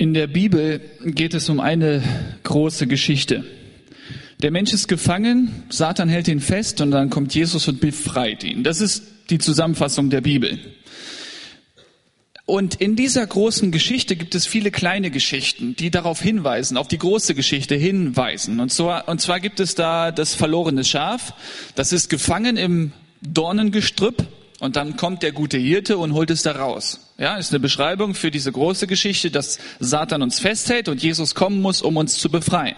In der Bibel geht es um eine große Geschichte. Der Mensch ist gefangen, Satan hält ihn fest und dann kommt Jesus und befreit ihn. Das ist die Zusammenfassung der Bibel. Und in dieser großen Geschichte gibt es viele kleine Geschichten, die darauf hinweisen, auf die große Geschichte hinweisen. Und zwar, und zwar gibt es da das verlorene Schaf, das ist gefangen im Dornengestrüpp und dann kommt der gute Hirte und holt es da raus. Ja, ist eine Beschreibung für diese große Geschichte, dass Satan uns festhält und Jesus kommen muss, um uns zu befreien.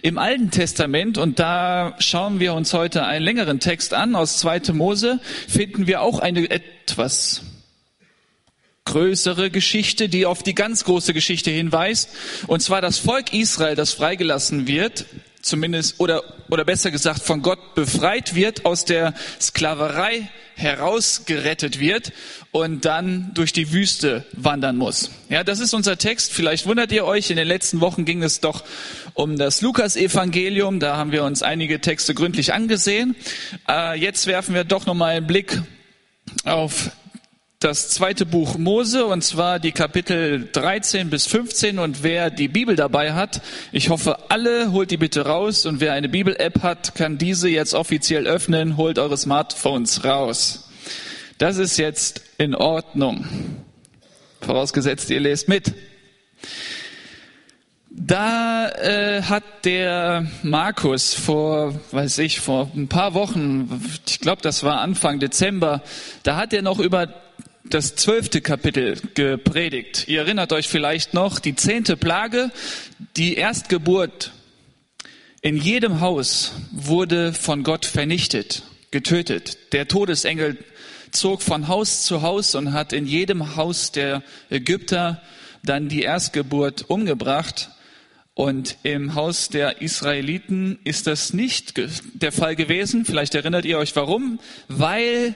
Im Alten Testament, und da schauen wir uns heute einen längeren Text an aus 2. Mose, finden wir auch eine etwas größere Geschichte, die auf die ganz große Geschichte hinweist. Und zwar das Volk Israel, das freigelassen wird zumindest oder oder besser gesagt von Gott befreit wird, aus der Sklaverei herausgerettet wird und dann durch die Wüste wandern muss. Ja, das ist unser Text. Vielleicht wundert ihr euch, in den letzten Wochen ging es doch um das Lukas-Evangelium. Da haben wir uns einige Texte gründlich angesehen. Äh, jetzt werfen wir doch nochmal einen Blick auf das zweite Buch Mose und zwar die Kapitel 13 bis 15 und wer die Bibel dabei hat, ich hoffe alle, holt die bitte raus und wer eine Bibel-App hat, kann diese jetzt offiziell öffnen, holt eure Smartphones raus. Das ist jetzt in Ordnung. Vorausgesetzt, ihr lest mit. Da äh, hat der Markus vor, weiß ich, vor ein paar Wochen, ich glaube, das war Anfang Dezember, da hat er noch über das zwölfte Kapitel gepredigt. Ihr erinnert euch vielleicht noch, die zehnte Plage, die Erstgeburt in jedem Haus wurde von Gott vernichtet, getötet. Der Todesengel zog von Haus zu Haus und hat in jedem Haus der Ägypter dann die Erstgeburt umgebracht. Und im Haus der Israeliten ist das nicht der Fall gewesen. Vielleicht erinnert ihr euch warum. Weil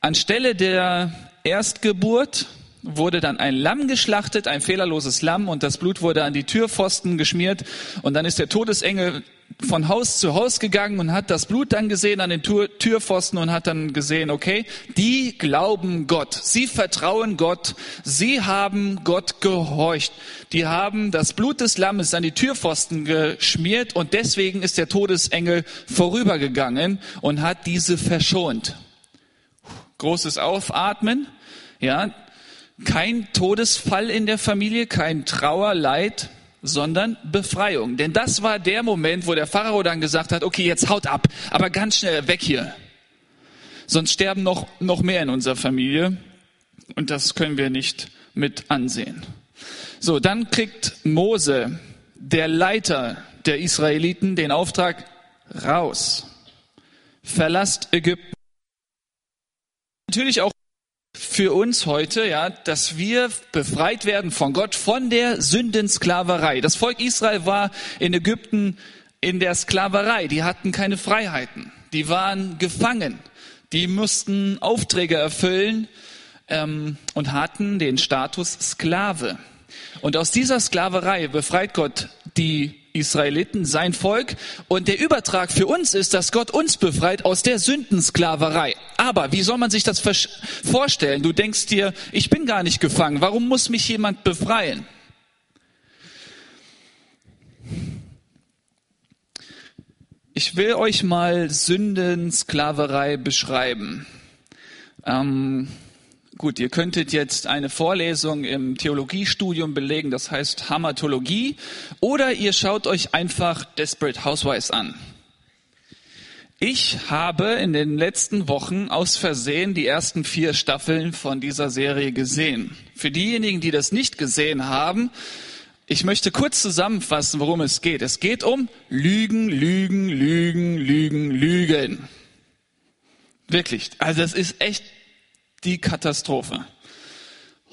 anstelle der Erstgeburt wurde dann ein Lamm geschlachtet, ein fehlerloses Lamm, und das Blut wurde an die Türpfosten geschmiert. Und dann ist der Todesengel von Haus zu Haus gegangen und hat das Blut dann gesehen an den Türpfosten und hat dann gesehen, okay, die glauben Gott, sie vertrauen Gott, sie haben Gott gehorcht. Die haben das Blut des Lammes an die Türpfosten geschmiert und deswegen ist der Todesengel vorübergegangen und hat diese verschont. Großes Aufatmen. Ja, kein Todesfall in der Familie, kein Trauer, Leid, sondern Befreiung. Denn das war der Moment, wo der Pharao dann gesagt hat, okay, jetzt haut ab, aber ganz schnell weg hier. Sonst sterben noch, noch mehr in unserer Familie. Und das können wir nicht mit ansehen. So, dann kriegt Mose, der Leiter der Israeliten, den Auftrag raus. Verlasst Ägypten. Natürlich auch für uns heute, ja, dass wir befreit werden von Gott von der Sündensklaverei. Das Volk Israel war in Ägypten in der Sklaverei. Die hatten keine Freiheiten. Die waren gefangen. Die mussten Aufträge erfüllen ähm, und hatten den Status Sklave. Und aus dieser Sklaverei befreit Gott die Israeliten, sein Volk. Und der Übertrag für uns ist, dass Gott uns befreit aus der Sündensklaverei. Aber wie soll man sich das vorstellen? Du denkst dir, ich bin gar nicht gefangen. Warum muss mich jemand befreien? Ich will euch mal Sündensklaverei beschreiben. Ähm, Gut, ihr könntet jetzt eine Vorlesung im Theologiestudium belegen, das heißt Hamatologie, oder ihr schaut euch einfach Desperate Housewives an. Ich habe in den letzten Wochen aus Versehen die ersten vier Staffeln von dieser Serie gesehen. Für diejenigen, die das nicht gesehen haben, ich möchte kurz zusammenfassen, worum es geht. Es geht um Lügen, Lügen, Lügen, Lügen, Lügen. Wirklich. Also es ist echt die Katastrophe.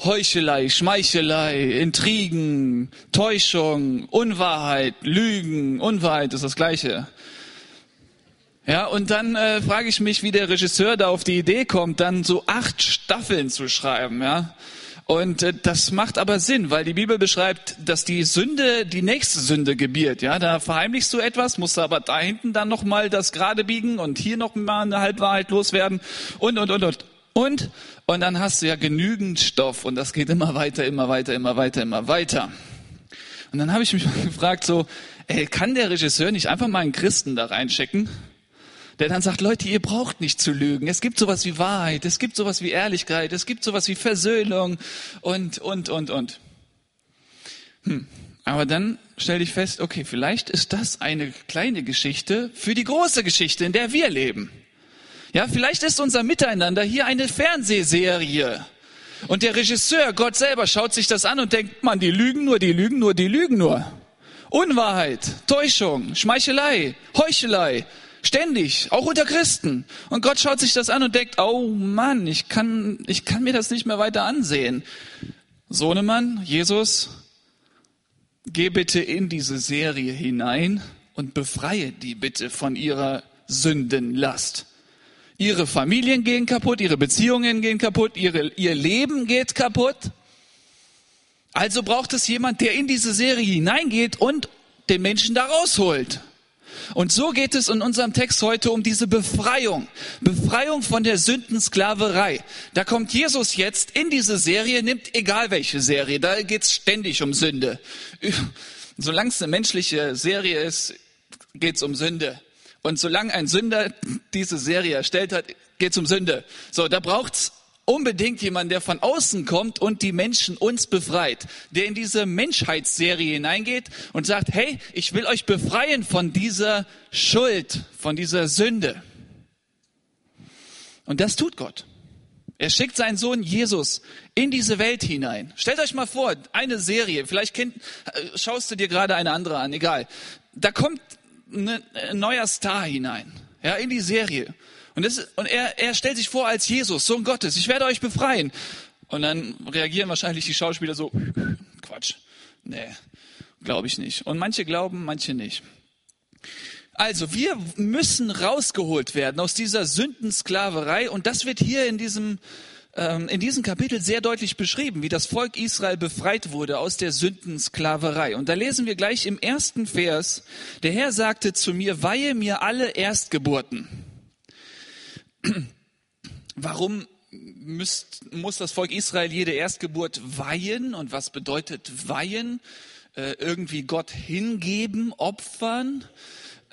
Heuchelei, Schmeichelei, Intrigen, Täuschung, Unwahrheit, Lügen, Unwahrheit ist das Gleiche. Ja, und dann äh, frage ich mich, wie der Regisseur da auf die Idee kommt, dann so acht Staffeln zu schreiben, ja. Und äh, das macht aber Sinn, weil die Bibel beschreibt, dass die Sünde die nächste Sünde gebiert. Ja, da verheimlichst du etwas, musst aber da hinten dann noch mal das gerade biegen und hier noch mal eine Halbwahrheit loswerden und und und und Und, und dann hast du ja genügend Stoff und das geht immer weiter, immer weiter, immer weiter, immer weiter. Und dann habe ich mich mal gefragt, so, ey, kann der Regisseur nicht einfach mal einen Christen da reinschicken? Der dann sagt, Leute, ihr braucht nicht zu lügen. Es gibt sowas wie Wahrheit, es gibt sowas wie Ehrlichkeit, es gibt sowas wie Versöhnung und, und, und, und. Hm. Aber dann stell dich fest, okay, vielleicht ist das eine kleine Geschichte für die große Geschichte, in der wir leben. Ja, vielleicht ist unser Miteinander hier eine Fernsehserie. Und der Regisseur, Gott selber, schaut sich das an und denkt, man, die lügen nur, die lügen nur, die lügen nur. Unwahrheit, Täuschung, Schmeichelei, Heuchelei, ständig, auch unter Christen. Und Gott schaut sich das an und denkt, oh Mann, ich kann, ich kann mir das nicht mehr weiter ansehen. Sohnemann, Jesus, geh bitte in diese Serie hinein und befreie die bitte von ihrer Sündenlast. Ihre Familien gehen kaputt, ihre Beziehungen gehen kaputt, ihre, ihr Leben geht kaputt. Also braucht es jemand, der in diese Serie hineingeht und den Menschen da rausholt. Und so geht es in unserem Text heute um diese Befreiung. Befreiung von der Sündensklaverei. Da kommt Jesus jetzt in diese Serie, nimmt egal welche Serie, da geht's ständig um Sünde. Solange es eine menschliche Serie ist, geht's um Sünde. Und solange ein Sünder diese Serie erstellt hat, geht's um Sünde. So, da braucht's unbedingt jemand, der von außen kommt und die Menschen uns befreit, der in diese Menschheitsserie hineingeht und sagt, hey, ich will euch befreien von dieser Schuld, von dieser Sünde. Und das tut Gott. Er schickt seinen Sohn Jesus in diese Welt hinein. Stellt euch mal vor, eine Serie, vielleicht kennt, äh, schaust du dir gerade eine andere an, egal. Da kommt ein neuer Star hinein, ja, in die Serie. Und, das, und er, er stellt sich vor als Jesus, Sohn Gottes, ich werde euch befreien. Und dann reagieren wahrscheinlich die Schauspieler so, Quatsch, nee, glaube ich nicht. Und manche glauben, manche nicht. Also, wir müssen rausgeholt werden aus dieser Sündensklaverei und das wird hier in diesem in diesem Kapitel sehr deutlich beschrieben, wie das Volk Israel befreit wurde aus der Sündensklaverei. Und da lesen wir gleich im ersten Vers, der Herr sagte zu mir, weihe mir alle Erstgeburten. Warum müsst, muss das Volk Israel jede Erstgeburt weihen? Und was bedeutet weihen? Äh, irgendwie Gott hingeben, opfern?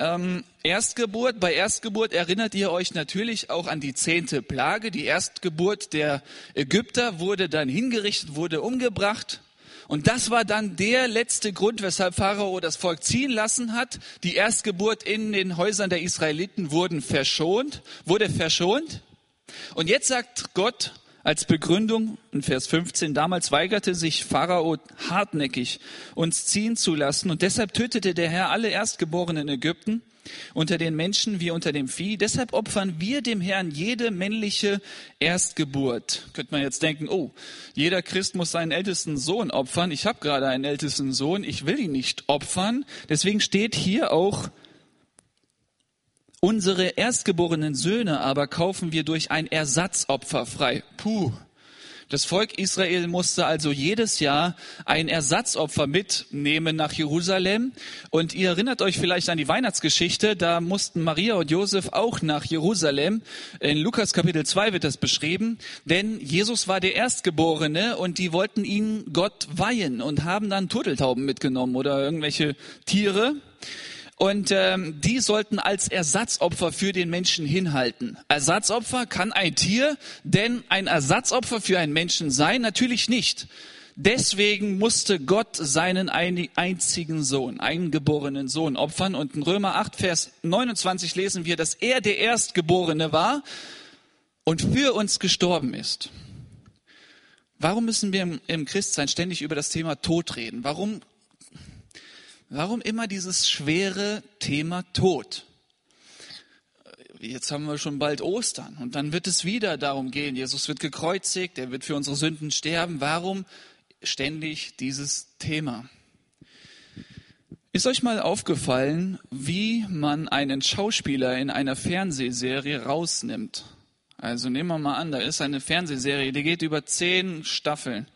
Ähm, Erstgeburt, bei Erstgeburt erinnert ihr euch natürlich auch an die zehnte Plage. Die Erstgeburt der Ägypter wurde dann hingerichtet, wurde umgebracht. Und das war dann der letzte Grund, weshalb Pharao das Volk ziehen lassen hat. Die Erstgeburt in den Häusern der Israeliten wurden verschont, wurde verschont. Und jetzt sagt Gott als Begründung in Vers 15, damals weigerte sich Pharao hartnäckig, uns ziehen zu lassen. Und deshalb tötete der Herr alle Erstgeborenen in Ägypten unter den Menschen wie unter dem Vieh. Deshalb opfern wir dem Herrn jede männliche Erstgeburt. Könnte man jetzt denken, oh, jeder Christ muss seinen ältesten Sohn opfern. Ich habe gerade einen ältesten Sohn, ich will ihn nicht opfern. Deswegen steht hier auch, unsere erstgeborenen Söhne aber kaufen wir durch ein Ersatzopfer frei. Puh, das Volk Israel musste also jedes Jahr ein Ersatzopfer mitnehmen nach Jerusalem. Und ihr erinnert euch vielleicht an die Weihnachtsgeschichte. Da mussten Maria und Josef auch nach Jerusalem. In Lukas Kapitel 2 wird das beschrieben. Denn Jesus war der Erstgeborene und die wollten ihn Gott weihen und haben dann Turteltauben mitgenommen oder irgendwelche Tiere. Und ähm, die sollten als Ersatzopfer für den Menschen hinhalten. Ersatzopfer kann ein Tier denn ein Ersatzopfer für einen Menschen sein? Natürlich nicht. Deswegen musste Gott seinen einzigen Sohn, eingeborenen Sohn opfern. Und in Römer 8, Vers 29 lesen wir, dass er der Erstgeborene war und für uns gestorben ist. Warum müssen wir im Christsein ständig über das Thema Tod reden? Warum Warum immer dieses schwere Thema Tod? Jetzt haben wir schon bald Ostern und dann wird es wieder darum gehen, Jesus wird gekreuzigt, er wird für unsere Sünden sterben. Warum ständig dieses Thema? Ist euch mal aufgefallen, wie man einen Schauspieler in einer Fernsehserie rausnimmt? Also nehmen wir mal an, da ist eine Fernsehserie, die geht über zehn Staffeln,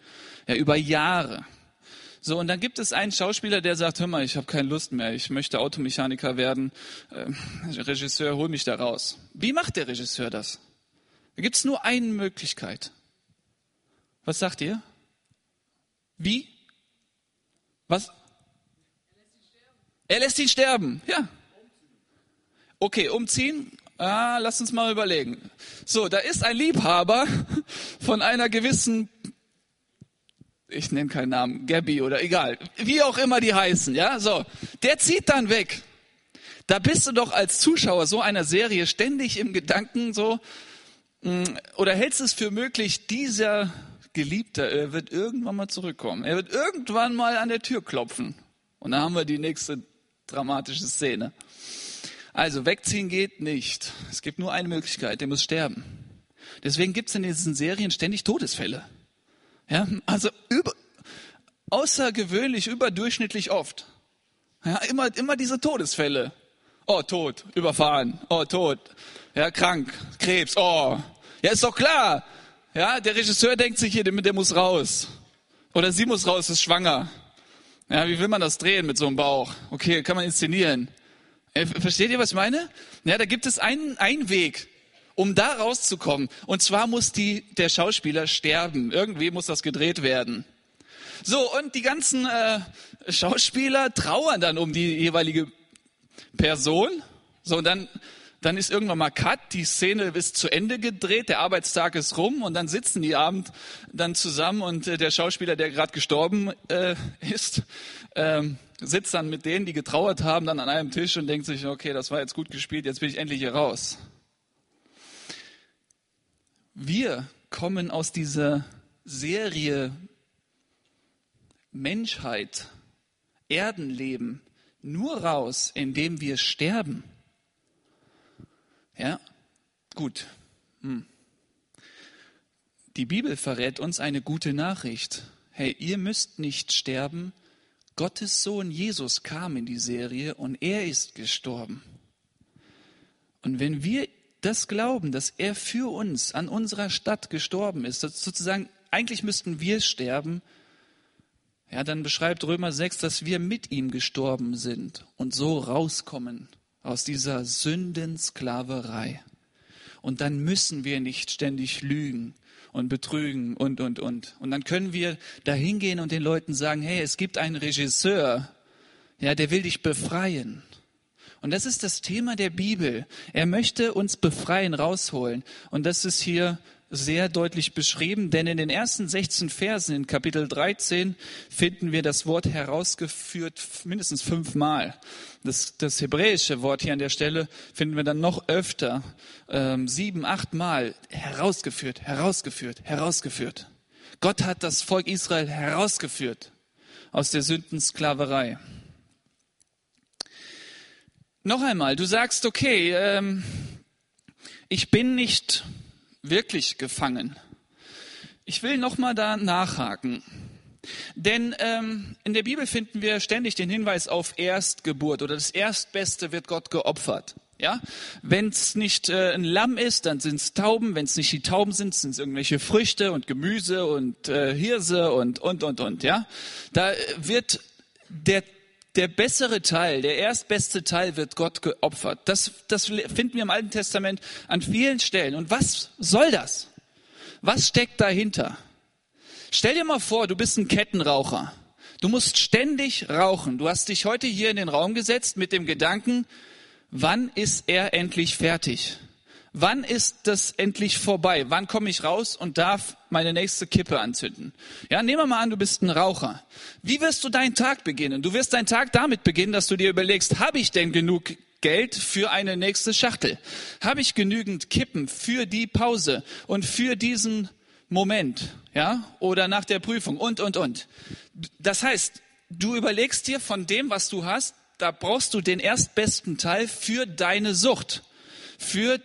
ja über Jahre. So, und dann gibt es einen Schauspieler, der sagt, hör mal, ich habe keine Lust mehr, ich möchte Automechaniker werden, äh, Regisseur, hol mich da raus. Wie macht der Regisseur das? Da gibt es nur eine Möglichkeit. Was sagt ihr? Wie? Was? Er lässt ihn sterben, ja. Okay, umziehen? Ah, lass uns mal überlegen. So, da ist ein Liebhaber von einer gewissen, ich nenne keinen Namen, Gabby oder egal, wie auch immer die heißen, ja, so. Der zieht dann weg. Da bist du doch als Zuschauer so einer Serie ständig im Gedanken so, mm, oder hältst es für möglich, dieser Geliebter, er wird irgendwann mal zurückkommen. Er wird irgendwann mal an der Tür klopfen. Und dann haben wir die nächste dramatische Szene. Also wegziehen geht nicht. Es gibt nur eine Möglichkeit, der muss sterben. Deswegen gibt es in diesen Serien ständig Todesfälle. Ja, also über, außergewöhnlich, überdurchschnittlich oft. Ja, immer, immer diese Todesfälle. Oh, tot, überfahren. Oh, tot. Ja, krank, Krebs. Oh, ja, ist doch klar. Ja, der Regisseur denkt sich hier, der, muss raus. Oder sie muss raus, ist schwanger. Ja, wie will man das drehen mit so einem Bauch? Okay, kann man inszenieren. Äh, versteht ihr, was ich meine? Ja, da gibt es einen, einen Weg, um da rauszukommen. Und zwar muss die, der Schauspieler sterben. Irgendwie muss das gedreht werden. So, und die ganzen äh, Schauspieler trauern dann um die jeweilige Person. So, und dann, dann ist irgendwann mal Cut, die Szene ist zu Ende gedreht, der Arbeitstag ist rum und dann sitzen die Abend dann zusammen und äh, der Schauspieler, der gerade gestorben äh, ist, ähm, sitzt dann mit denen, die getrauert haben, dann an einem Tisch und denkt sich, okay, das war jetzt gut gespielt, jetzt bin ich endlich hier raus. Wir kommen aus dieser Serie Menschheit, Erdenleben nur raus, indem wir sterben. Ja, gut. Hm. Die Bibel verrät uns eine gute Nachricht. Hey, ihr müsst nicht sterben, Gottes Sohn Jesus kam in die Serie und er ist gestorben. Und wenn wir das glauben, dass er für uns an unserer Stadt gestorben ist, sozusagen, eigentlich müssten wir sterben, ja, dann beschreibt Römer 6, dass wir mit ihm gestorben sind und so rauskommen aus dieser Sündensklaverei. Und dann müssen wir nicht ständig lügen und betrügen und, und, und. Und dann können wir da hingehen und den Leuten sagen, hey, es gibt einen Regisseur, ja, der will dich befreien. Und das ist das Thema der Bibel. Er möchte uns befreien, rausholen. Und das ist hier sehr deutlich beschrieben, denn in den ersten 16 Versen in Kapitel 13 finden wir das Wort herausgeführt mindestens fünfmal. Das, das hebräische Wort hier an der Stelle finden wir dann noch öfter, ähm, sieben, acht Mal herausgeführt, herausgeführt, herausgeführt. Gott hat das Volk Israel herausgeführt aus der Sündensklaverei. Noch einmal, du sagst, okay, ähm, ich bin nicht wirklich gefangen. Ich will noch mal da nachhaken. Denn ähm, in der Bibel finden wir ständig den Hinweis auf Erstgeburt oder das Erstbeste wird Gott geopfert. Ja, wenn es nicht äh, ein Lamm ist, dann sind es Tauben. Wenn es nicht die Tauben sind, sind es irgendwelche Früchte und Gemüse und äh, Hirse und und und und. Ja, da wird der der bessere Teil, der erstbeste Teil wird Gott geopfert. Das, das finden wir im Alten Testament an vielen Stellen. Und was soll das? Was steckt dahinter? Stell dir mal vor, du bist ein Kettenraucher. Du musst ständig rauchen. Du hast dich heute hier in den Raum gesetzt mit dem Gedanken, wann ist er endlich fertig? Wann ist das endlich vorbei? Wann komme ich raus und darf meine nächste Kippe anzünden? Ja, nehmen wir mal an, du bist ein Raucher. Wie wirst du deinen Tag beginnen? Du wirst deinen Tag damit beginnen, dass du dir überlegst, habe ich denn genug Geld für eine nächste Schachtel? Habe ich genügend Kippen für die Pause und für diesen Moment? Ja, oder nach der Prüfung und, und, und. Das heißt, du überlegst dir von dem, was du hast, da brauchst du den erstbesten Teil für deine Sucht, für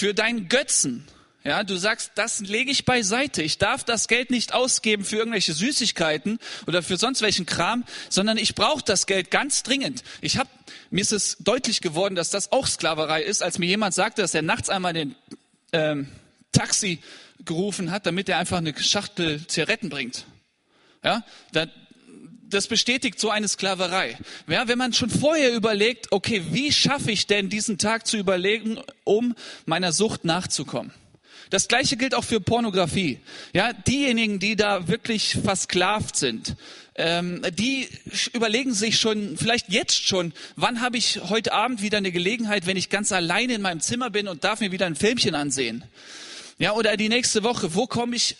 für deinen Götzen. Ja, du sagst, das lege ich beiseite. Ich darf das Geld nicht ausgeben für irgendwelche Süßigkeiten oder für sonst welchen Kram, sondern ich brauche das Geld ganz dringend. Ich habe mir ist es deutlich geworden, dass das auch Sklaverei ist, als mir jemand sagte, dass er nachts einmal den ähm, Taxi gerufen hat, damit er einfach eine Schachtel Zigaretten bringt. Ja, da, das bestätigt so eine Sklaverei. Ja, wenn man schon vorher überlegt, okay, wie schaffe ich denn diesen Tag zu überlegen, um meiner Sucht nachzukommen? Das gleiche gilt auch für Pornografie. Ja, diejenigen, die da wirklich versklavt sind, ähm, die überlegen sich schon, vielleicht jetzt schon, wann habe ich heute Abend wieder eine Gelegenheit, wenn ich ganz alleine in meinem Zimmer bin und darf mir wieder ein Filmchen ansehen. Ja, oder die nächste Woche, wo komme ich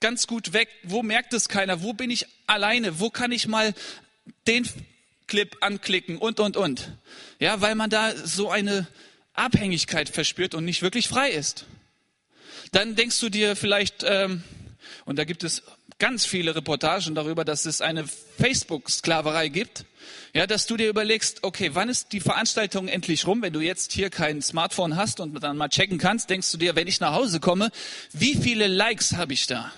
ganz gut weg? Wo merkt es keiner? Wo bin ich alleine? Wo kann ich mal den Clip anklicken und, und, und? Ja, weil man da so eine Abhängigkeit verspürt und nicht wirklich frei ist. Dann denkst du dir vielleicht, ähm, und da gibt es ganz viele Reportagen darüber, dass es eine Facebook-Sklaverei gibt, ja, dass du dir überlegst, okay, wann ist die Veranstaltung endlich rum? Wenn du jetzt hier kein Smartphone hast und dann mal checken kannst, denkst du dir, wenn ich nach Hause komme, wie viele Likes habe ich da?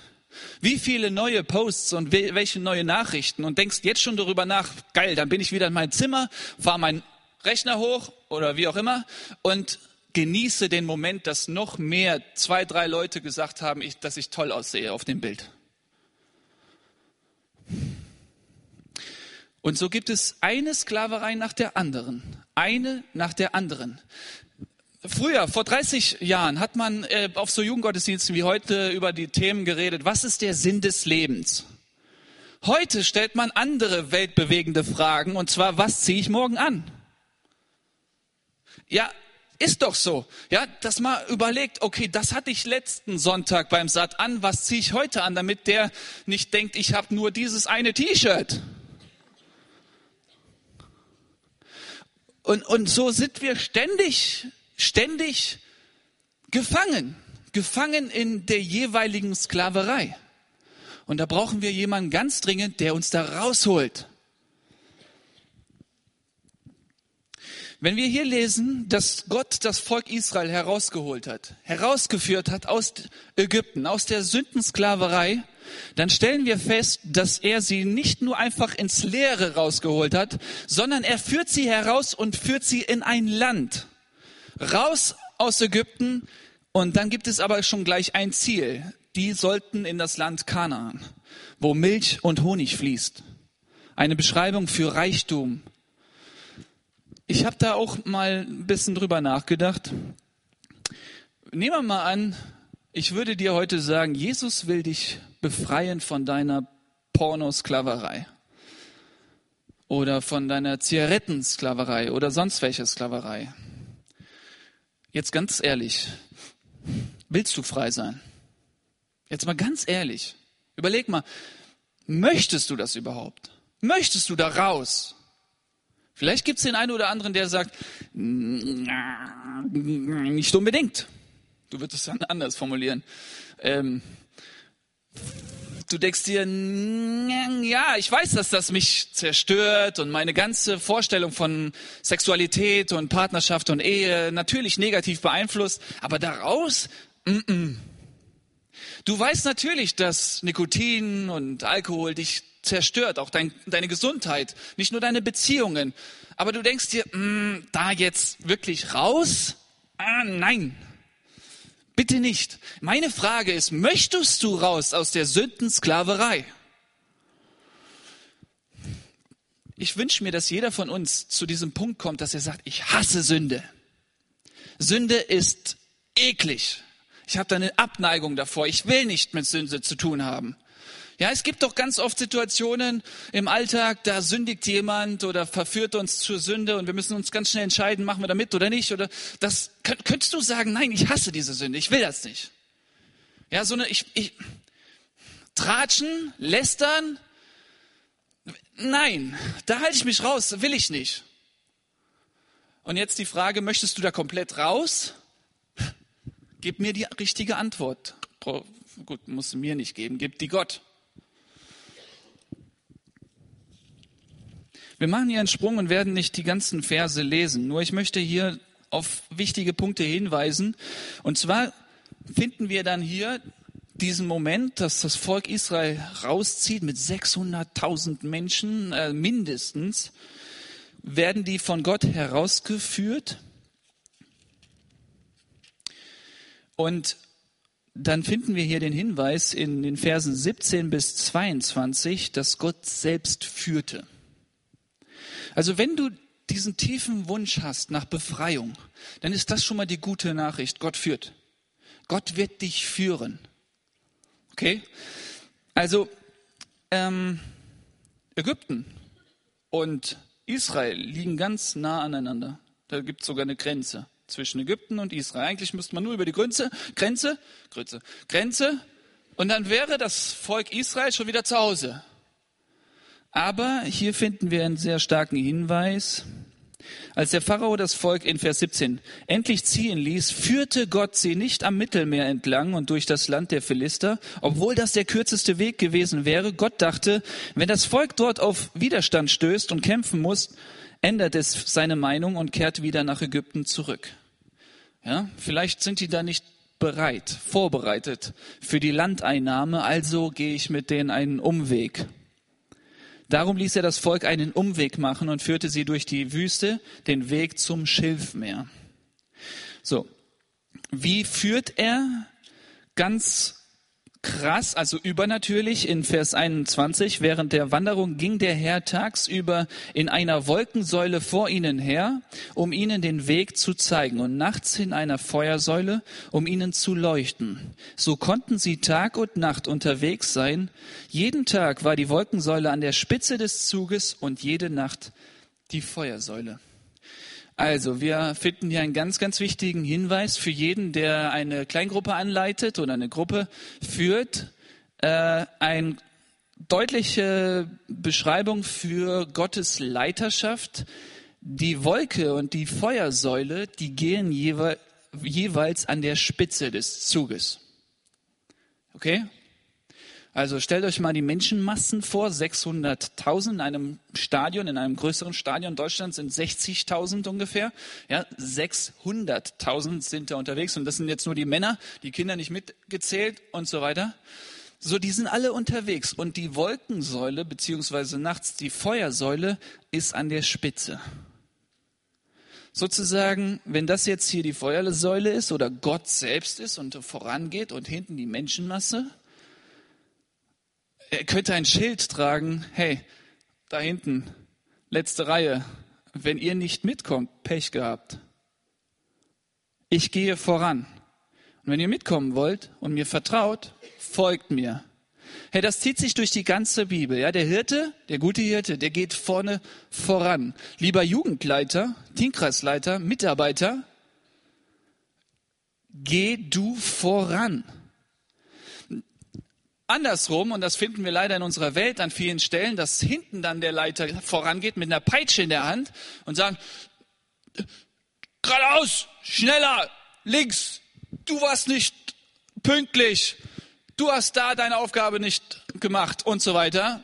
Wie viele neue Posts und welche neue Nachrichten und denkst jetzt schon darüber nach, geil, dann bin ich wieder in mein Zimmer, fahre meinen Rechner hoch oder wie auch immer und genieße den Moment, dass noch mehr zwei, drei Leute gesagt haben, ich, dass ich toll aussehe auf dem Bild. Und so gibt es eine Sklaverei nach der anderen, eine nach der anderen. Früher, vor 30 Jahren, hat man äh, auf so Jugendgottesdiensten wie heute über die Themen geredet, was ist der Sinn des Lebens? Heute stellt man andere weltbewegende Fragen, und zwar, was ziehe ich morgen an? Ja, ist doch so. Ja, dass man überlegt, okay, das hatte ich letzten Sonntag beim Sat an, was ziehe ich heute an, damit der nicht denkt, ich habe nur dieses eine T-Shirt. Und, und so sind wir ständig, ständig gefangen, gefangen in der jeweiligen Sklaverei. Und da brauchen wir jemanden ganz dringend, der uns da rausholt. Wenn wir hier lesen, dass Gott das Volk Israel herausgeholt hat, herausgeführt hat aus Ägypten, aus der Sündensklaverei, dann stellen wir fest, dass er sie nicht nur einfach ins Leere rausgeholt hat, sondern er führt sie heraus und führt sie in ein Land. Raus aus Ägypten und dann gibt es aber schon gleich ein Ziel. Die sollten in das Land Kanaan, wo Milch und Honig fließt. Eine Beschreibung für Reichtum, ich habe da auch mal ein bisschen drüber nachgedacht. Nehmen wir mal an, ich würde dir heute sagen, Jesus will dich befreien von deiner Pornosklaverei oder von deiner Zigarettensklaverei oder sonst welche Sklaverei. Jetzt ganz ehrlich, willst du frei sein? Jetzt mal ganz ehrlich, überleg mal, möchtest du das überhaupt? Möchtest du da raus? Vielleicht gibt es den einen oder anderen, der sagt, nicht unbedingt. Du würdest es dann anders formulieren. Ähm, du denkst dir, ja, ich weiß, dass das mich zerstört und meine ganze Vorstellung von Sexualität und Partnerschaft und Ehe natürlich negativ beeinflusst, aber daraus, mm -mm. du weißt natürlich, dass Nikotin und Alkohol dich zerstört, auch dein, deine Gesundheit, nicht nur deine Beziehungen. Aber du denkst dir, mm, da jetzt wirklich raus? Ah, nein, bitte nicht. Meine Frage ist, möchtest du raus aus der Sündensklaverei? Ich wünsche mir, dass jeder von uns zu diesem Punkt kommt, dass er sagt, ich hasse Sünde. Sünde ist eklig. Ich habe da eine Abneigung davor. Ich will nicht mit Sünde zu tun haben. Ja, es gibt doch ganz oft Situationen im Alltag, da sündigt jemand oder verführt uns zur Sünde und wir müssen uns ganz schnell entscheiden, machen wir da mit oder nicht. Oder das könntest du sagen, nein, ich hasse diese Sünde, ich will das nicht. Ja, so eine, ich, ich, tratschen, lästern, nein, da halte ich mich raus, will ich nicht. Und jetzt die Frage, möchtest du da komplett raus? Gib mir die richtige Antwort. Gut, musst du mir nicht geben, gib die Gott. Wir machen hier einen Sprung und werden nicht die ganzen Verse lesen. Nur ich möchte hier auf wichtige Punkte hinweisen. Und zwar finden wir dann hier diesen Moment, dass das Volk Israel rauszieht mit 600.000 Menschen äh, mindestens, werden die von Gott herausgeführt. Und dann finden wir hier den Hinweis in den Versen 17 bis 22, dass Gott selbst führte. Also wenn du diesen tiefen Wunsch hast nach Befreiung, dann ist das schon mal die gute Nachricht. Gott führt. Gott wird dich führen. Okay? Also ähm, Ägypten und Israel liegen ganz nah aneinander. Da gibt es sogar eine Grenze zwischen Ägypten und Israel. Eigentlich müsste man nur über die Grenze, Grenze, Grenze, Grenze und dann wäre das Volk Israel schon wieder zu Hause. Aber hier finden wir einen sehr starken Hinweis. Als der Pharao das Volk in Vers 17 endlich ziehen ließ, führte Gott sie nicht am Mittelmeer entlang und durch das Land der Philister, obwohl das der kürzeste Weg gewesen wäre. Gott dachte, wenn das Volk dort auf Widerstand stößt und kämpfen muss, ändert es seine Meinung und kehrt wieder nach Ägypten zurück. Ja, vielleicht sind die da nicht bereit, vorbereitet für die Landeinnahme, also gehe ich mit denen einen Umweg. Darum ließ er das Volk einen Umweg machen und führte sie durch die Wüste, den Weg zum Schilfmeer. So. Wie führt er? Ganz krass, also übernatürlich in Vers 21. Während der Wanderung ging der Herr tagsüber in einer Wolkensäule vor ihnen her, um ihnen den Weg zu zeigen und nachts in einer Feuersäule, um ihnen zu leuchten. So konnten sie Tag und Nacht unterwegs sein. Jeden Tag war die Wolkensäule an der Spitze des Zuges und jede Nacht die Feuersäule. Also, wir finden hier einen ganz, ganz wichtigen Hinweis für jeden, der eine Kleingruppe anleitet oder eine Gruppe führt. Äh, eine deutliche Beschreibung für Gottes Leiterschaft. Die Wolke und die Feuersäule, die gehen jewe jeweils an der Spitze des Zuges. Okay? Also stellt euch mal die Menschenmassen vor, 600.000 in einem Stadion, in einem größeren Stadion. Deutschland sind 60.000 ungefähr. Ja, 600.000 sind da unterwegs und das sind jetzt nur die Männer, die Kinder nicht mitgezählt und so weiter. So, die sind alle unterwegs und die Wolkensäule beziehungsweise nachts die Feuersäule ist an der Spitze. Sozusagen, wenn das jetzt hier die Feuersäule ist oder Gott selbst ist und vorangeht und hinten die Menschenmasse, er könnte ein Schild tragen, hey, da hinten, letzte Reihe, wenn ihr nicht mitkommt, Pech gehabt. Ich gehe voran. Und wenn ihr mitkommen wollt und mir vertraut, folgt mir. Hey, das zieht sich durch die ganze Bibel. Ja, der Hirte, der gute Hirte, der geht vorne voran. Lieber Jugendleiter, Teamkreisleiter, Mitarbeiter, geh du voran. Andersrum, und das finden wir leider in unserer Welt an vielen Stellen, dass hinten dann der Leiter vorangeht mit einer Peitsche in der Hand und sagt, geradeaus, schneller, links, du warst nicht pünktlich, du hast da deine Aufgabe nicht gemacht und so weiter.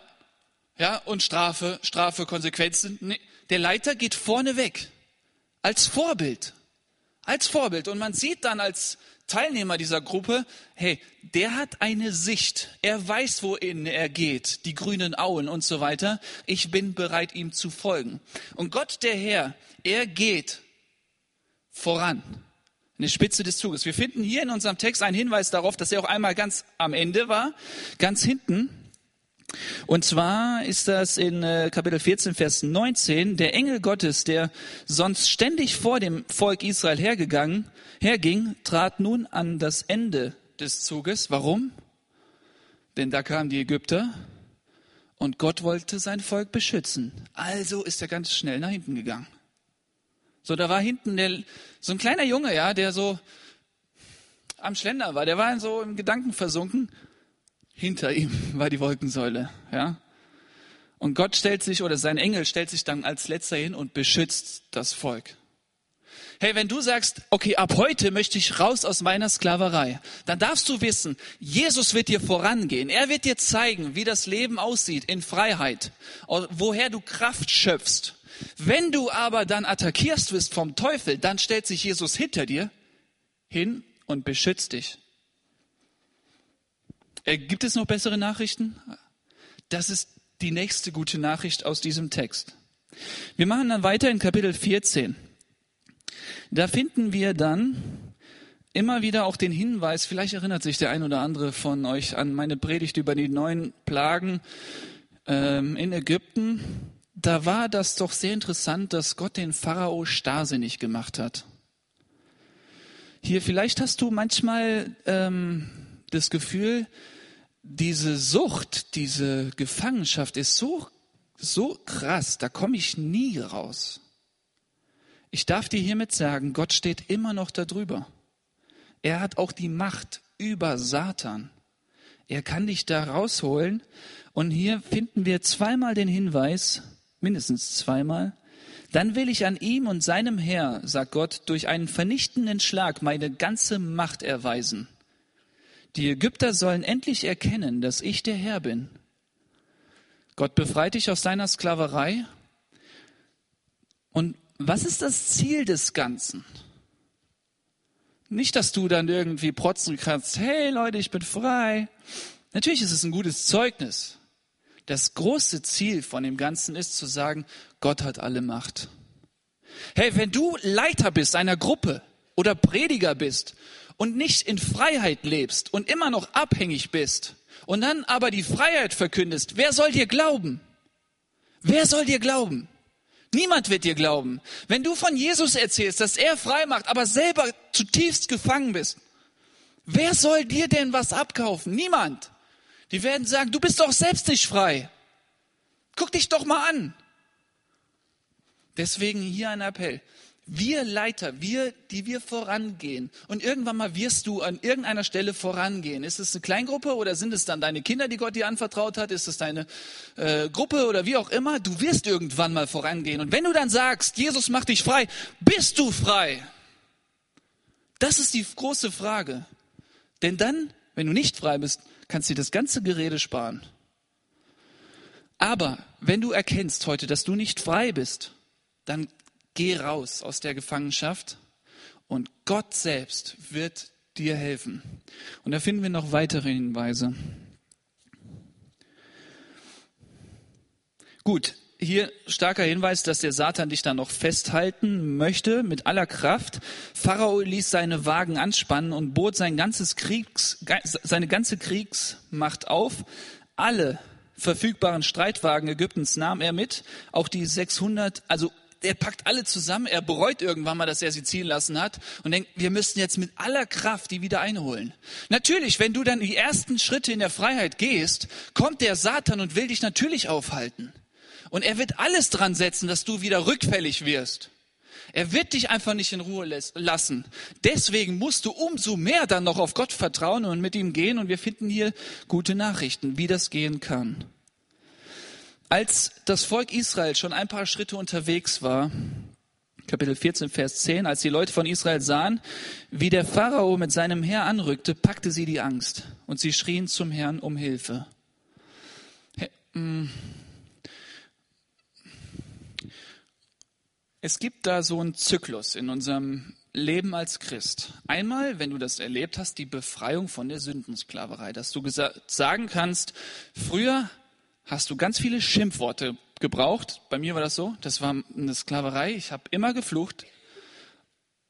Ja, und Strafe, Strafe, Konsequenzen. Der Leiter geht vorne weg. Als Vorbild. Als Vorbild. Und man sieht dann als Teilnehmer dieser Gruppe, hey, der hat eine Sicht. Er weiß, wohin er geht, die grünen Auen und so weiter. Ich bin bereit, ihm zu folgen. Und Gott, der Herr, er geht voran. An der Spitze des Zuges. Wir finden hier in unserem Text einen Hinweis darauf, dass er auch einmal ganz am Ende war, ganz hinten. Und zwar ist das in äh, Kapitel 14, Vers 19, der Engel Gottes, der sonst ständig vor dem Volk Israel hergegangen, herging, trat nun an das Ende des Zuges. Warum? Denn da kamen die Ägypter und Gott wollte sein Volk beschützen. Also ist er ganz schnell nach hinten gegangen. So, da war hinten der, so ein kleiner Junge, ja, der so am Schlender war, der war so im Gedanken versunken hinter ihm war die Wolkensäule, ja. Und Gott stellt sich, oder sein Engel stellt sich dann als letzter hin und beschützt das Volk. Hey, wenn du sagst, okay, ab heute möchte ich raus aus meiner Sklaverei, dann darfst du wissen, Jesus wird dir vorangehen. Er wird dir zeigen, wie das Leben aussieht in Freiheit, woher du Kraft schöpfst. Wenn du aber dann attackierst wirst vom Teufel, dann stellt sich Jesus hinter dir hin und beschützt dich. Äh, gibt es noch bessere Nachrichten? Das ist die nächste gute Nachricht aus diesem Text. Wir machen dann weiter in Kapitel 14. Da finden wir dann immer wieder auch den Hinweis, vielleicht erinnert sich der ein oder andere von euch an meine Predigt über die neuen Plagen ähm, in Ägypten. Da war das doch sehr interessant, dass Gott den Pharao starrsinnig gemacht hat. Hier, vielleicht hast du manchmal ähm, das Gefühl, diese Sucht, diese Gefangenschaft ist so, so krass, da komme ich nie raus. Ich darf dir hiermit sagen, Gott steht immer noch darüber. Er hat auch die Macht über Satan. Er kann dich da rausholen. Und hier finden wir zweimal den Hinweis, mindestens zweimal, dann will ich an ihm und seinem Herr, sagt Gott, durch einen vernichtenden Schlag meine ganze Macht erweisen. Die Ägypter sollen endlich erkennen, dass ich der Herr bin. Gott befreit dich aus deiner Sklaverei. Und was ist das Ziel des Ganzen? Nicht, dass du dann irgendwie protzen kannst, hey Leute, ich bin frei. Natürlich ist es ein gutes Zeugnis. Das große Ziel von dem Ganzen ist zu sagen, Gott hat alle Macht. Hey, wenn du Leiter bist einer Gruppe oder Prediger bist und nicht in Freiheit lebst und immer noch abhängig bist und dann aber die Freiheit verkündest, wer soll dir glauben? Wer soll dir glauben? Niemand wird dir glauben. Wenn du von Jesus erzählst, dass er frei macht, aber selber zutiefst gefangen bist, wer soll dir denn was abkaufen? Niemand. Die werden sagen, du bist doch selbst nicht frei. Guck dich doch mal an. Deswegen hier ein Appell. Wir Leiter, wir, die wir vorangehen. Und irgendwann mal wirst du an irgendeiner Stelle vorangehen. Ist es eine Kleingruppe oder sind es dann deine Kinder, die Gott dir anvertraut hat? Ist es deine äh, Gruppe oder wie auch immer? Du wirst irgendwann mal vorangehen. Und wenn du dann sagst, Jesus macht dich frei, bist du frei? Das ist die große Frage. Denn dann, wenn du nicht frei bist, kannst du dir das ganze Gerede sparen. Aber wenn du erkennst heute, dass du nicht frei bist, dann geh raus aus der Gefangenschaft und Gott selbst wird dir helfen. Und da finden wir noch weitere Hinweise. Gut, hier starker Hinweis, dass der Satan dich dann noch festhalten möchte mit aller Kraft. Pharao ließ seine Wagen anspannen und bot sein ganzes Kriegs, seine ganze Kriegsmacht auf. Alle verfügbaren Streitwagen Ägyptens nahm er mit, auch die 600, also er packt alle zusammen, er bereut irgendwann mal, dass er sie ziehen lassen hat und denkt, wir müssen jetzt mit aller Kraft die wieder einholen. Natürlich, wenn du dann die ersten Schritte in der Freiheit gehst, kommt der Satan und will dich natürlich aufhalten. Und er wird alles dran setzen, dass du wieder rückfällig wirst. Er wird dich einfach nicht in Ruhe lassen. Deswegen musst du umso mehr dann noch auf Gott vertrauen und mit ihm gehen. Und wir finden hier gute Nachrichten, wie das gehen kann. Als das Volk Israel schon ein paar Schritte unterwegs war, Kapitel 14, Vers 10, als die Leute von Israel sahen, wie der Pharao mit seinem Heer anrückte, packte sie die Angst und sie schrien zum Herrn um Hilfe. Mm. Es gibt da so einen Zyklus in unserem Leben als Christ. Einmal, wenn du das erlebt hast, die Befreiung von der Sündensklaverei, dass du sagen kannst, früher hast du ganz viele Schimpfworte gebraucht. Bei mir war das so. Das war eine Sklaverei. Ich habe immer geflucht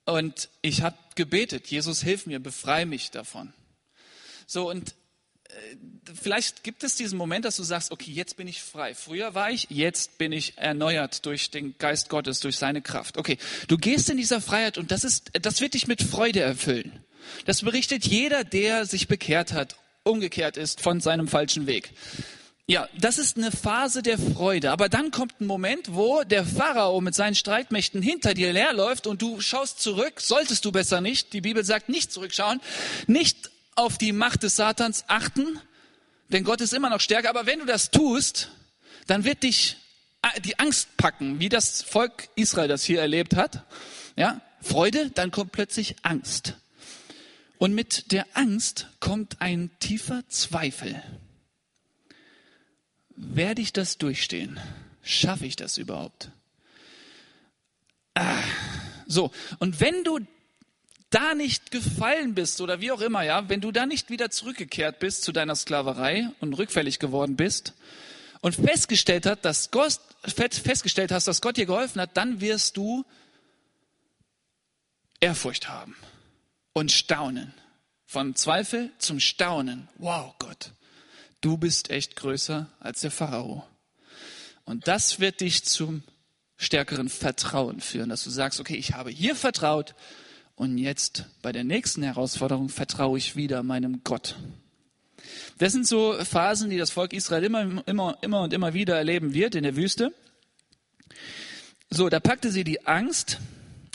und ich habe gebetet. Jesus, hilf mir, befreie mich davon. So und äh, vielleicht gibt es diesen Moment, dass du sagst, okay, jetzt bin ich frei. Früher war ich, jetzt bin ich erneuert durch den Geist Gottes, durch seine Kraft. Okay, du gehst in dieser Freiheit und das ist, das wird dich mit Freude erfüllen. Das berichtet jeder, der sich bekehrt hat, umgekehrt ist von seinem falschen Weg. Ja, das ist eine Phase der Freude. Aber dann kommt ein Moment, wo der Pharao mit seinen Streitmächten hinter dir leerläuft und du schaust zurück. Solltest du besser nicht. Die Bibel sagt nicht zurückschauen. Nicht auf die Macht des Satans achten. Denn Gott ist immer noch stärker. Aber wenn du das tust, dann wird dich äh, die Angst packen, wie das Volk Israel das hier erlebt hat. Ja, Freude, dann kommt plötzlich Angst. Und mit der Angst kommt ein tiefer Zweifel werde ich das durchstehen? Schaffe ich das überhaupt? Ah, so, und wenn du da nicht gefallen bist oder wie auch immer, ja, wenn du da nicht wieder zurückgekehrt bist zu deiner Sklaverei und rückfällig geworden bist und festgestellt hat, dass Gott, festgestellt hast, dass Gott dir geholfen hat, dann wirst du Ehrfurcht haben. und staunen. Von Zweifel zum Staunen. Wow, Gott, du bist echt größer als der Pharao. Und das wird dich zum stärkeren Vertrauen führen, dass du sagst, okay, ich habe hier vertraut und jetzt bei der nächsten Herausforderung vertraue ich wieder meinem Gott. Das sind so Phasen, die das Volk Israel immer, immer, immer und immer wieder erleben wird in der Wüste. So, da packte sie die Angst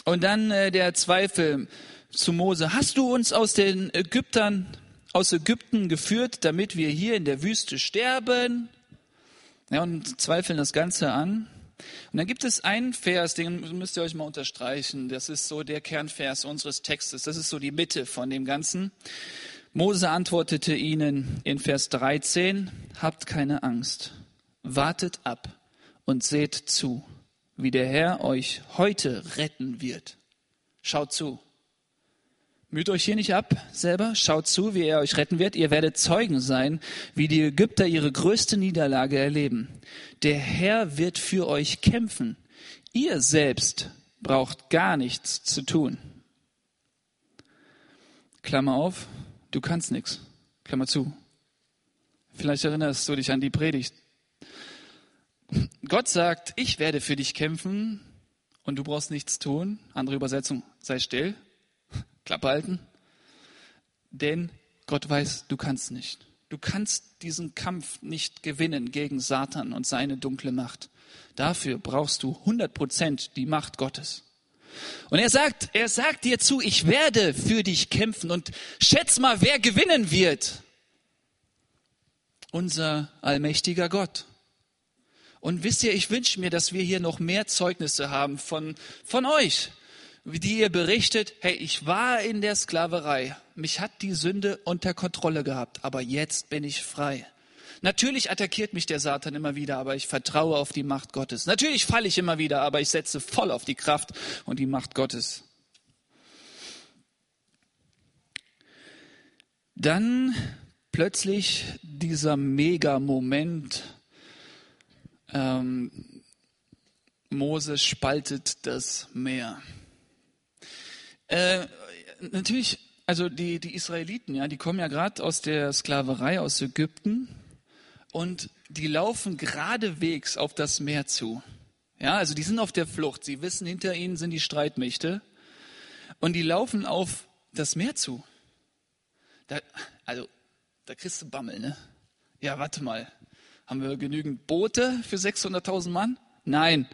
und dann äh, der Zweifel zu Mose. Hast du uns aus den Ägyptern, aus Ägypten geführt, damit wir hier in der Wüste sterben? Ja, und zweifeln das Ganze an. Und dann gibt es einen Vers, den müsst ihr euch mal unterstreichen. Das ist so der Kernvers unseres Textes. Das ist so die Mitte von dem Ganzen. Mose antwortete ihnen in Vers 13, habt keine Angst, wartet ab und seht zu, wie der Herr euch heute retten wird. Schaut zu. Müht euch hier nicht ab selber, schaut zu, wie er euch retten wird. Ihr werdet Zeugen sein, wie die Ägypter ihre größte Niederlage erleben. Der Herr wird für euch kämpfen. Ihr selbst braucht gar nichts zu tun. Klammer auf, du kannst nichts. Klammer zu. Vielleicht erinnerst du dich an die Predigt. Gott sagt, ich werde für dich kämpfen und du brauchst nichts tun. Andere Übersetzung, sei still. Klappe halten. Denn Gott weiß, du kannst nicht. Du kannst diesen Kampf nicht gewinnen gegen Satan und seine dunkle Macht. Dafür brauchst du 100 Prozent die Macht Gottes. Und er sagt, er sagt dir zu, ich werde für dich kämpfen und schätz mal, wer gewinnen wird. Unser allmächtiger Gott. Und wisst ihr, ich wünsche mir, dass wir hier noch mehr Zeugnisse haben von, von euch, die ihr berichtet, hey, ich war in der Sklaverei, mich hat die Sünde unter Kontrolle gehabt, aber jetzt bin ich frei. Natürlich attackiert mich der Satan immer wieder, aber ich vertraue auf die Macht Gottes. Natürlich falle ich immer wieder, aber ich setze voll auf die Kraft und die Macht Gottes. Dann plötzlich dieser Mega-Moment. Ähm, Moses spaltet das Meer. Äh, natürlich, also die, die Israeliten, ja, die kommen ja gerade aus der Sklaverei aus Ägypten und die laufen geradewegs auf das Meer zu. Ja, also die sind auf der Flucht. Sie wissen, hinter ihnen sind die Streitmächte und die laufen auf das Meer zu. Da, also, da kriegst du Bammel, ne? Ja, warte mal. Haben wir genügend Boote für 600.000 Mann? Nein.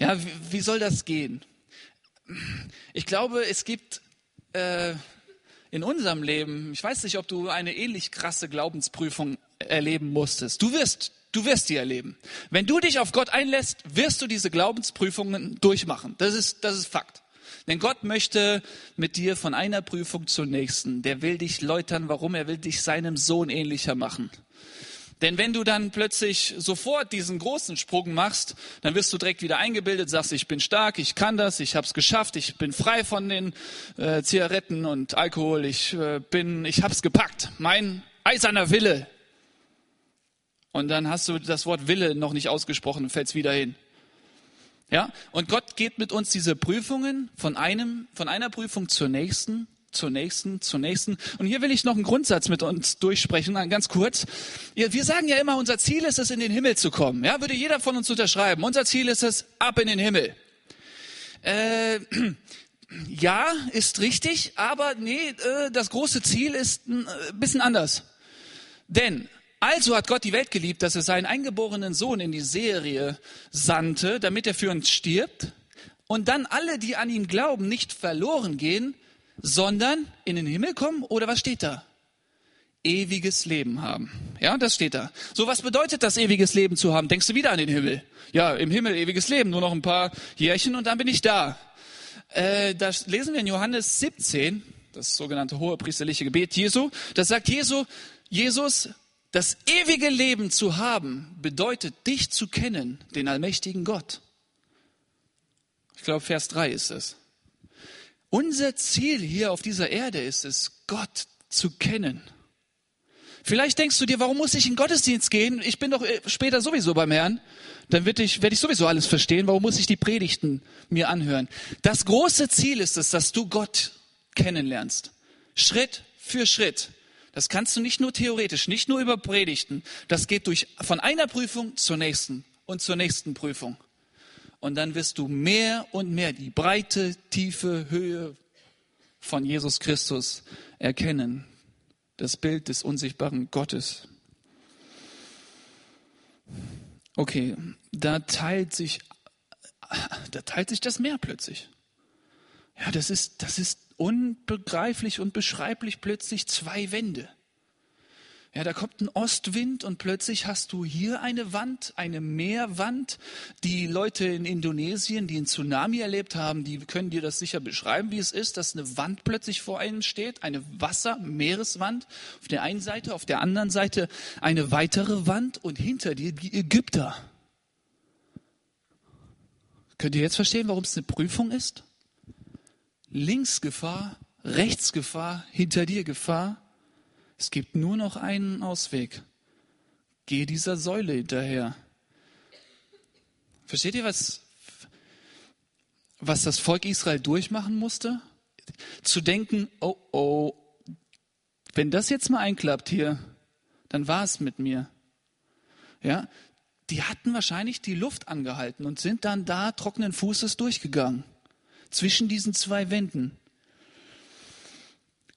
Ja, wie, wie soll das gehen? Ich glaube, es gibt äh, in unserem Leben, ich weiß nicht, ob du eine ähnlich krasse Glaubensprüfung erleben musstest. Du wirst, du wirst die erleben. Wenn du dich auf Gott einlässt, wirst du diese Glaubensprüfungen durchmachen. Das ist, das ist Fakt. Denn Gott möchte mit dir von einer Prüfung zur nächsten. Der will dich läutern. Warum? Er will dich seinem Sohn ähnlicher machen. Denn wenn du dann plötzlich sofort diesen großen Sprung machst, dann wirst du direkt wieder eingebildet, sagst, ich bin stark, ich kann das, ich habe es geschafft, ich bin frei von den äh, Zigaretten und Alkohol, ich äh, bin, ich hab's gepackt, mein eiserner Wille. Und dann hast du das Wort Wille noch nicht ausgesprochen und fällst wieder hin. Ja? Und Gott geht mit uns diese Prüfungen von einem, von einer Prüfung zur nächsten zur nächsten, zur nächsten. Und hier will ich noch einen Grundsatz mit uns durchsprechen, ganz kurz. Wir sagen ja immer, unser Ziel ist es, in den Himmel zu kommen. Ja, würde jeder von uns unterschreiben. Unser Ziel ist es, ab in den Himmel. Äh, ja, ist richtig, aber nee, äh, das große Ziel ist ein äh, bisschen anders. Denn also hat Gott die Welt geliebt, dass er seinen eingeborenen Sohn in die Serie sandte, damit er für uns stirbt und dann alle, die an ihn glauben, nicht verloren gehen, sondern in den Himmel kommen oder was steht da? Ewiges Leben haben. Ja, das steht da. So, was bedeutet das, ewiges Leben zu haben? Denkst du wieder an den Himmel? Ja, im Himmel ewiges Leben, nur noch ein paar Jährchen und dann bin ich da. Äh, das lesen wir in Johannes 17, das sogenannte hohe priesterliche Gebet Jesu. Das sagt Jesu, Jesus, das ewige Leben zu haben, bedeutet dich zu kennen, den allmächtigen Gott. Ich glaube, Vers 3 ist es. Unser Ziel hier auf dieser Erde ist es, Gott zu kennen. Vielleicht denkst du dir, warum muss ich in Gottesdienst gehen? Ich bin doch äh, später sowieso beim Herrn. Dann werde ich, werde ich sowieso alles verstehen. Warum muss ich die Predigten mir anhören? Das große Ziel ist es, dass du Gott kennenlernst. Schritt für Schritt. Das kannst du nicht nur theoretisch, nicht nur über Predigten. Das geht durch, von einer Prüfung zur nächsten und zur nächsten Prüfung. Und dann wirst du mehr und mehr die Breite, Tiefe, Höhe von Jesus Christus erkennen. Das Bild des unsichtbaren Gottes. Okay, da teilt sich, da teilt sich das Meer plötzlich. Ja, das ist, das ist unbegreiflich und beschreiblich plötzlich zwei Wände. Ja, da kommt ein Ostwind und plötzlich hast du hier eine Wand, eine Meerwand. Die Leute in Indonesien, die einen Tsunami erlebt haben, die können dir das sicher beschreiben, wie es ist, dass eine Wand plötzlich vor einem steht, eine Wasser-Meereswand auf der einen Seite, auf der anderen Seite eine weitere Wand und hinter dir die Ägypter. Könnt ihr jetzt verstehen, warum es eine Prüfung ist? Links Gefahr, rechts Gefahr, hinter dir Gefahr. Es gibt nur noch einen Ausweg. Geh dieser Säule hinterher. Versteht ihr, was, was das Volk Israel durchmachen musste? Zu denken, oh oh, wenn das jetzt mal einklappt hier, dann war es mit mir. Ja, die hatten wahrscheinlich die Luft angehalten und sind dann da trockenen Fußes durchgegangen zwischen diesen zwei Wänden.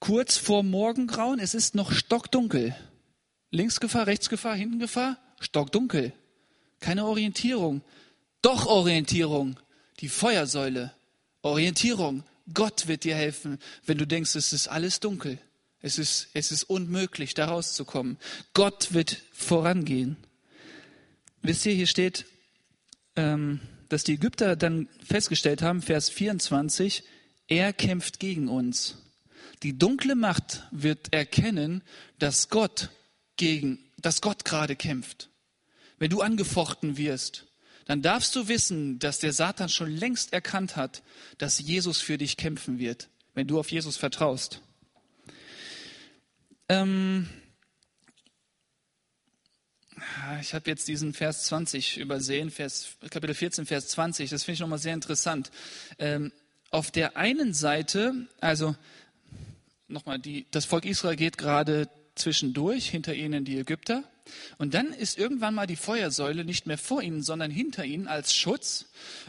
Kurz vor Morgengrauen, es ist noch stockdunkel. Linksgefahr, Rechtsgefahr, Hintengefahr, stockdunkel. Keine Orientierung. Doch Orientierung. Die Feuersäule. Orientierung. Gott wird dir helfen, wenn du denkst, es ist alles dunkel. Es ist, es ist unmöglich, da rauszukommen. Gott wird vorangehen. Wisst ihr, hier steht, ähm, dass die Ägypter dann festgestellt haben, Vers 24, er kämpft gegen uns. Die dunkle Macht wird erkennen, dass Gott gegen, dass Gott gerade kämpft. Wenn du angefochten wirst, dann darfst du wissen, dass der Satan schon längst erkannt hat, dass Jesus für dich kämpfen wird, wenn du auf Jesus vertraust. Ähm, ich habe jetzt diesen Vers 20 übersehen, Vers, Kapitel 14, Vers 20. Das finde ich nochmal sehr interessant. Ähm, auf der einen Seite, also nochmal, die, das Volk Israel geht gerade zwischendurch, hinter ihnen die Ägypter. Und dann ist irgendwann mal die Feuersäule nicht mehr vor ihnen, sondern hinter ihnen als Schutz.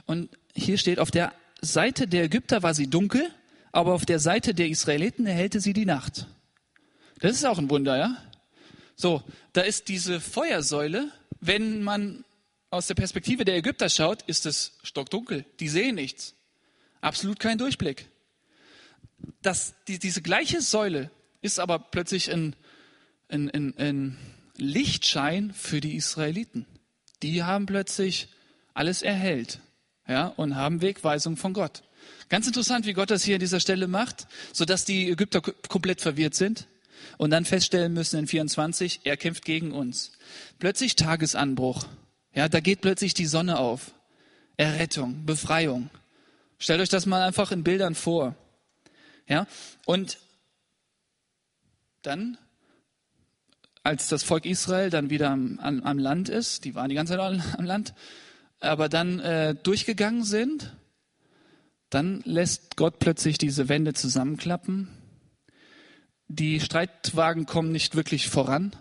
Und hier steht, auf der Seite der Ägypter war sie dunkel, aber auf der Seite der Israeliten erhellte sie die Nacht. Das ist auch ein Wunder, ja? So, da ist diese Feuersäule. Wenn man aus der Perspektive der Ägypter schaut, ist es stockdunkel. Die sehen nichts. Absolut kein Durchblick. Das, die, diese gleiche Säule ist aber plötzlich ein, ein, ein, ein Lichtschein für die Israeliten. Die haben plötzlich alles erhellt ja, und haben Wegweisung von Gott. Ganz interessant, wie Gott das hier an dieser Stelle macht, sodass die Ägypter komplett verwirrt sind und dann feststellen müssen in 24, er kämpft gegen uns. Plötzlich Tagesanbruch. Ja, da geht plötzlich die Sonne auf. Errettung, Befreiung. Stellt euch das mal einfach in Bildern vor. Ja, und dann, als das Volk Israel dann wieder am, am, am Land ist, die waren die ganze Zeit am Land, aber dann äh, durchgegangen sind, dann lässt Gott plötzlich diese Wände zusammenklappen die Streitwagen kommen nicht wirklich voran.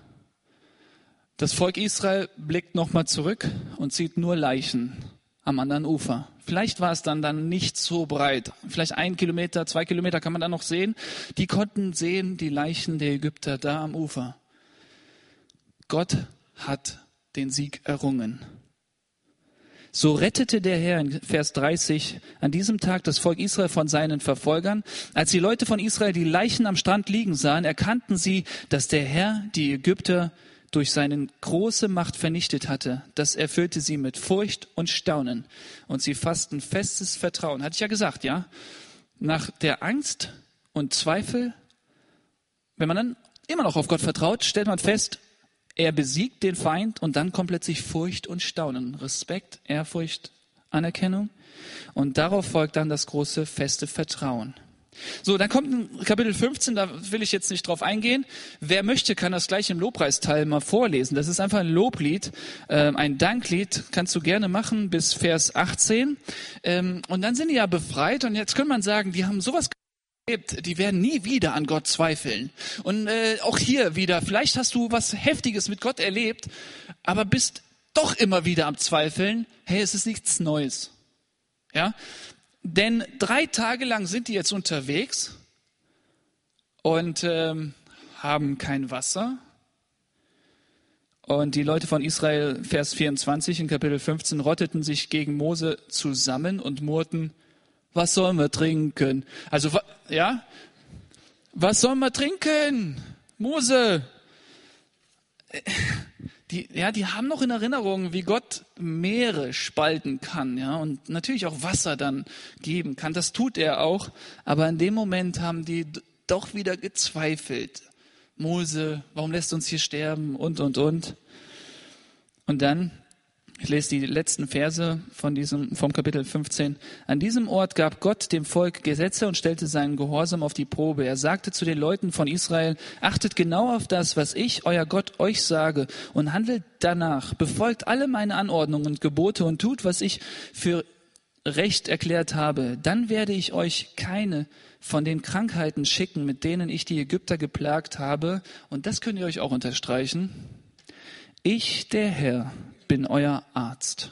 Das Volk Israel blickt nochmal zurück und sieht nur Leichen am anderen Ufer. Vielleicht war es dann dann nicht so breit. Vielleicht ein Kilometer, zwei Kilometer kann man da noch sehen. Die konnten sehen die Leichen der Ägypter da am Ufer. Gott hat den Sieg errungen. So rettete der Herr in Vers 30 an diesem Tag das Volk Israel von seinen Verfolgern. Als die Leute von Israel die Leichen am Strand liegen sahen, erkannten sie, dass der Herr die Ägypter durch seine große Macht vernichtet hatte. Das erfüllte sie mit Furcht und Staunen. Und sie fassten festes Vertrauen. Hatte ich ja gesagt, ja? Nach der Angst und Zweifel, wenn man dann immer noch auf Gott vertraut, stellt man fest, er besiegt den Feind und dann kommt plötzlich Furcht und Staunen. Respekt, Ehrfurcht, Anerkennung. Und darauf folgt dann das große, feste Vertrauen. So, dann kommt Kapitel 15, da will ich jetzt nicht drauf eingehen. Wer möchte, kann das gleich im Lobpreisteil mal vorlesen. Das ist einfach ein Loblied, äh, ein Danklied, kannst du gerne machen bis Vers 18. Ähm, und dann sind die ja befreit und jetzt könnte man sagen, die haben sowas die werden nie wieder an Gott zweifeln. Und äh, auch hier wieder, vielleicht hast du was Heftiges mit Gott erlebt, aber bist doch immer wieder am Zweifeln. Hey, es ist nichts Neues. Ja, denn drei Tage lang sind die jetzt unterwegs und ähm, haben kein Wasser. Und die Leute von Israel, Vers 24 in Kapitel 15, rotteten sich gegen Mose zusammen und murrten, was sollen wir trinken? Also, ja, was sollen wir trinken? Mose. Die, ja, die haben noch in Erinnerung, wie Gott Meere spalten kann, ja, und natürlich auch Wasser dann geben kann. Das tut er auch. Aber in dem Moment haben die doch wieder gezweifelt. Mose, warum lässt uns hier sterben? Und, und, und. Und dann ich lese die letzten Verse von diesem, vom Kapitel 15. An diesem Ort gab Gott dem Volk Gesetze und stellte seinen Gehorsam auf die Probe. Er sagte zu den Leuten von Israel, achtet genau auf das, was ich, euer Gott, euch sage und handelt danach. Befolgt alle meine Anordnungen und Gebote und tut, was ich für recht erklärt habe. Dann werde ich euch keine von den Krankheiten schicken, mit denen ich die Ägypter geplagt habe. Und das könnt ihr euch auch unterstreichen. Ich, der Herr, bin euer Arzt.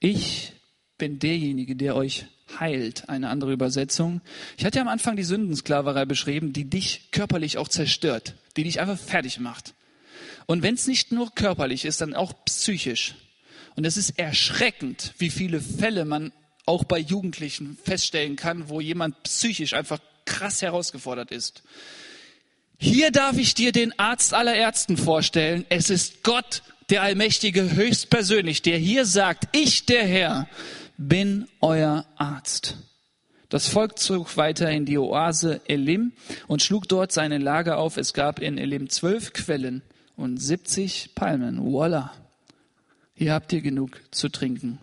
Ich bin derjenige, der euch heilt. Eine andere Übersetzung. Ich hatte ja am Anfang die Sündensklaverei beschrieben, die dich körperlich auch zerstört, die dich einfach fertig macht. Und wenn es nicht nur körperlich ist, dann auch psychisch. Und es ist erschreckend, wie viele Fälle man auch bei Jugendlichen feststellen kann, wo jemand psychisch einfach krass herausgefordert ist. Hier darf ich dir den Arzt aller Ärzten vorstellen. Es ist Gott der Allmächtige höchstpersönlich, der hier sagt, ich der Herr bin euer Arzt. Das Volk zog weiter in die Oase Elim und schlug dort seine Lager auf. Es gab in Elim zwölf Quellen und 70 Palmen. Voila. Hier habt ihr genug zu trinken.